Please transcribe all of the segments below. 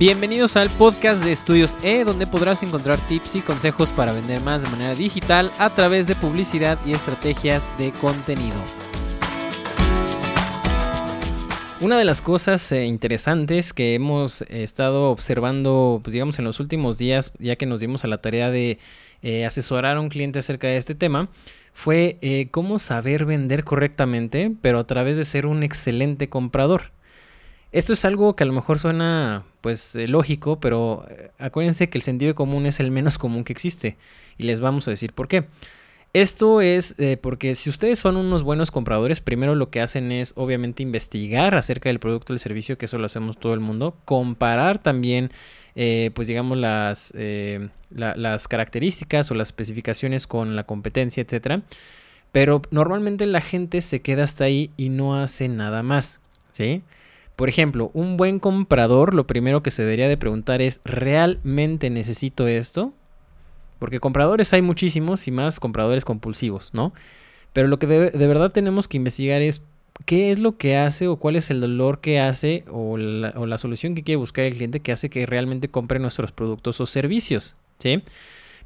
Bienvenidos al podcast de Estudios E, donde podrás encontrar tips y consejos para vender más de manera digital a través de publicidad y estrategias de contenido. Una de las cosas eh, interesantes que hemos estado observando, pues digamos, en los últimos días, ya que nos dimos a la tarea de eh, asesorar a un cliente acerca de este tema, fue eh, cómo saber vender correctamente, pero a través de ser un excelente comprador. Esto es algo que a lo mejor suena pues eh, lógico, pero eh, acuérdense que el sentido común es el menos común que existe y les vamos a decir por qué. Esto es porque si ustedes son unos buenos compradores, primero lo que hacen es obviamente investigar acerca del producto o el servicio, que eso lo hacemos todo el mundo, comparar también eh, pues digamos las, eh, las características o las especificaciones con la competencia, etcétera. Pero normalmente la gente se queda hasta ahí y no hace nada más, ¿sí? Por ejemplo, un buen comprador lo primero que se debería de preguntar es, ¿realmente necesito esto? Porque compradores hay muchísimos y más compradores compulsivos, ¿no? Pero lo que de, verdad tenemos que investigar es qué es lo que hace o cuál es el dolor que hace o la, solución que quiere buscar el cliente que hace que realmente compre nuestros productos o servicios. ¿sí?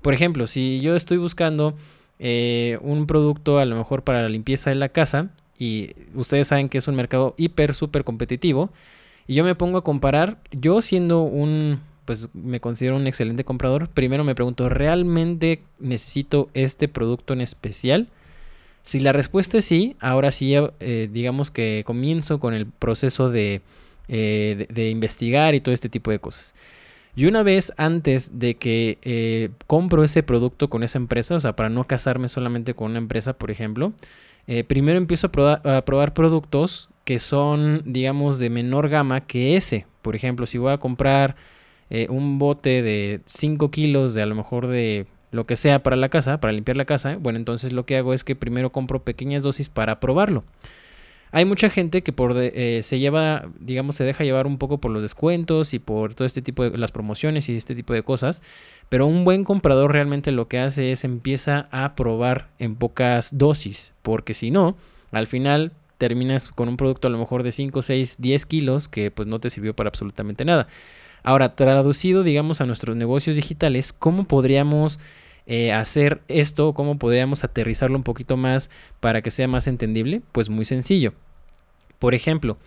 Por ejemplo, si yo estoy buscando eh, un producto a lo mejor para la limpieza de la casa y ustedes saben que es un mercado hiper, súper competitivo y yo me pongo a comparar, yo siendo un, pues me considero un excelente comprador, primero me pregunto, ¿realmente necesito este producto en especial? Si la respuesta es sí, ahora sí, eh, digamos que comienzo con el proceso eh, de, de, investigar y todo este tipo de cosas. Y una vez antes de que eh, compro ese producto con esa empresa, o sea, para no casarme solamente con una empresa, por ejemplo, primero empiezo a probar, productos que son, digamos, de menor gama que ese. Por ejemplo, si voy a comprar un bote de 5 kilos de a lo mejor de lo que sea para la casa, para limpiar la casa, bueno, entonces lo que hago es que primero compro pequeñas dosis para probarlo. Hay mucha gente que por eh, se lleva, digamos, se deja llevar un poco por los descuentos y por todo este tipo de las promociones y este tipo de cosas, pero un buen comprador realmente lo que hace es empieza a probar en pocas dosis, porque si no, al final terminas con un producto a lo mejor de 5, 6, 10 kilos que pues no te sirvió para absolutamente nada. Ahora, traducido, digamos, a nuestros negocios digitales, ¿cómo podríamos eh, hacer esto, cómo podríamos aterrizarlo un poquito más para que sea más entendible? Pues muy sencillo. Por ejemplo,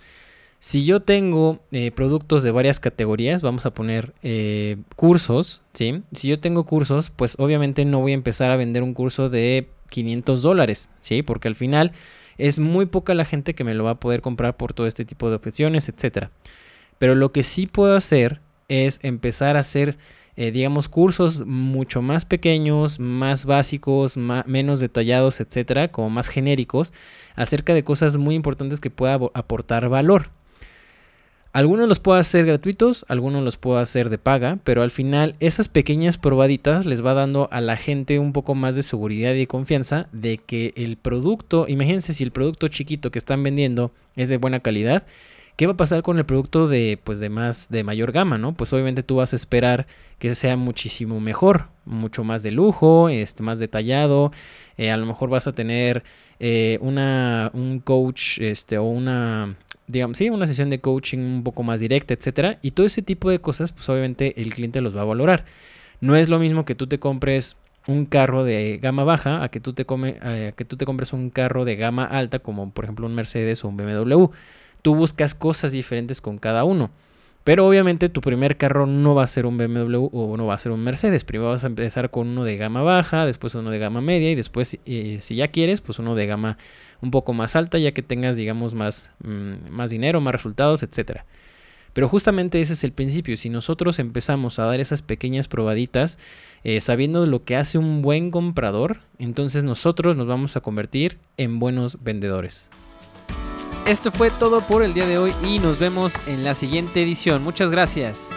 si yo tengo eh, productos de varias categorías, vamos a poner eh, cursos, ¿sí? Si yo tengo cursos, pues obviamente no voy a empezar a vender un curso de 500 dólares, ¿sí? Porque al final es muy poca la gente que me lo va a poder comprar por todo este tipo de opciones, etcétera. Pero lo que sí puedo hacer es empezar a hacer eh, digamos, cursos mucho más pequeños, más básicos, menos detallados, etcétera, como más genéricos, acerca de cosas muy importantes que pueda aportar valor. Algunos los puedo hacer gratuitos, algunos los puedo hacer de paga, pero al final esas pequeñas probaditas les va dando a la gente un poco más de seguridad y confianza de que el producto, imagínense si el producto chiquito que están vendiendo es de buena calidad, ¿Qué va a pasar con el producto de, pues, de más, de mayor gama, no? Pues obviamente tú vas a esperar que sea muchísimo mejor, mucho más de lujo, este, más detallado. Eh, a lo mejor vas a tener eh, una, un coach, este, o una, digamos, sí, una sesión de coaching un poco más directa, etcétera. Y todo ese tipo de cosas, pues obviamente el cliente los va a valorar. No es lo mismo que tú te compres un carro de gama baja a que tú te, a que tú te compres un carro de gama alta, como por ejemplo un Mercedes o un BMW tú buscas cosas diferentes con cada uno. Pero obviamente tu primer carro no va a ser un BMW o no va a ser un Mercedes. Primero vas a empezar con uno de gama baja, después uno de gama media y después, eh, si ya quieres, pues uno de gama un poco más alta, ya que tengas, digamos, más, mm, más dinero, más resultados, etc. Pero justamente ese es el principio. Si nosotros empezamos a dar esas pequeñas probaditas, eh, sabiendo lo que hace un buen comprador, entonces nosotros nos vamos a convertir en buenos vendedores. Esto fue todo por el día de hoy y nos vemos en la siguiente edición. Muchas gracias.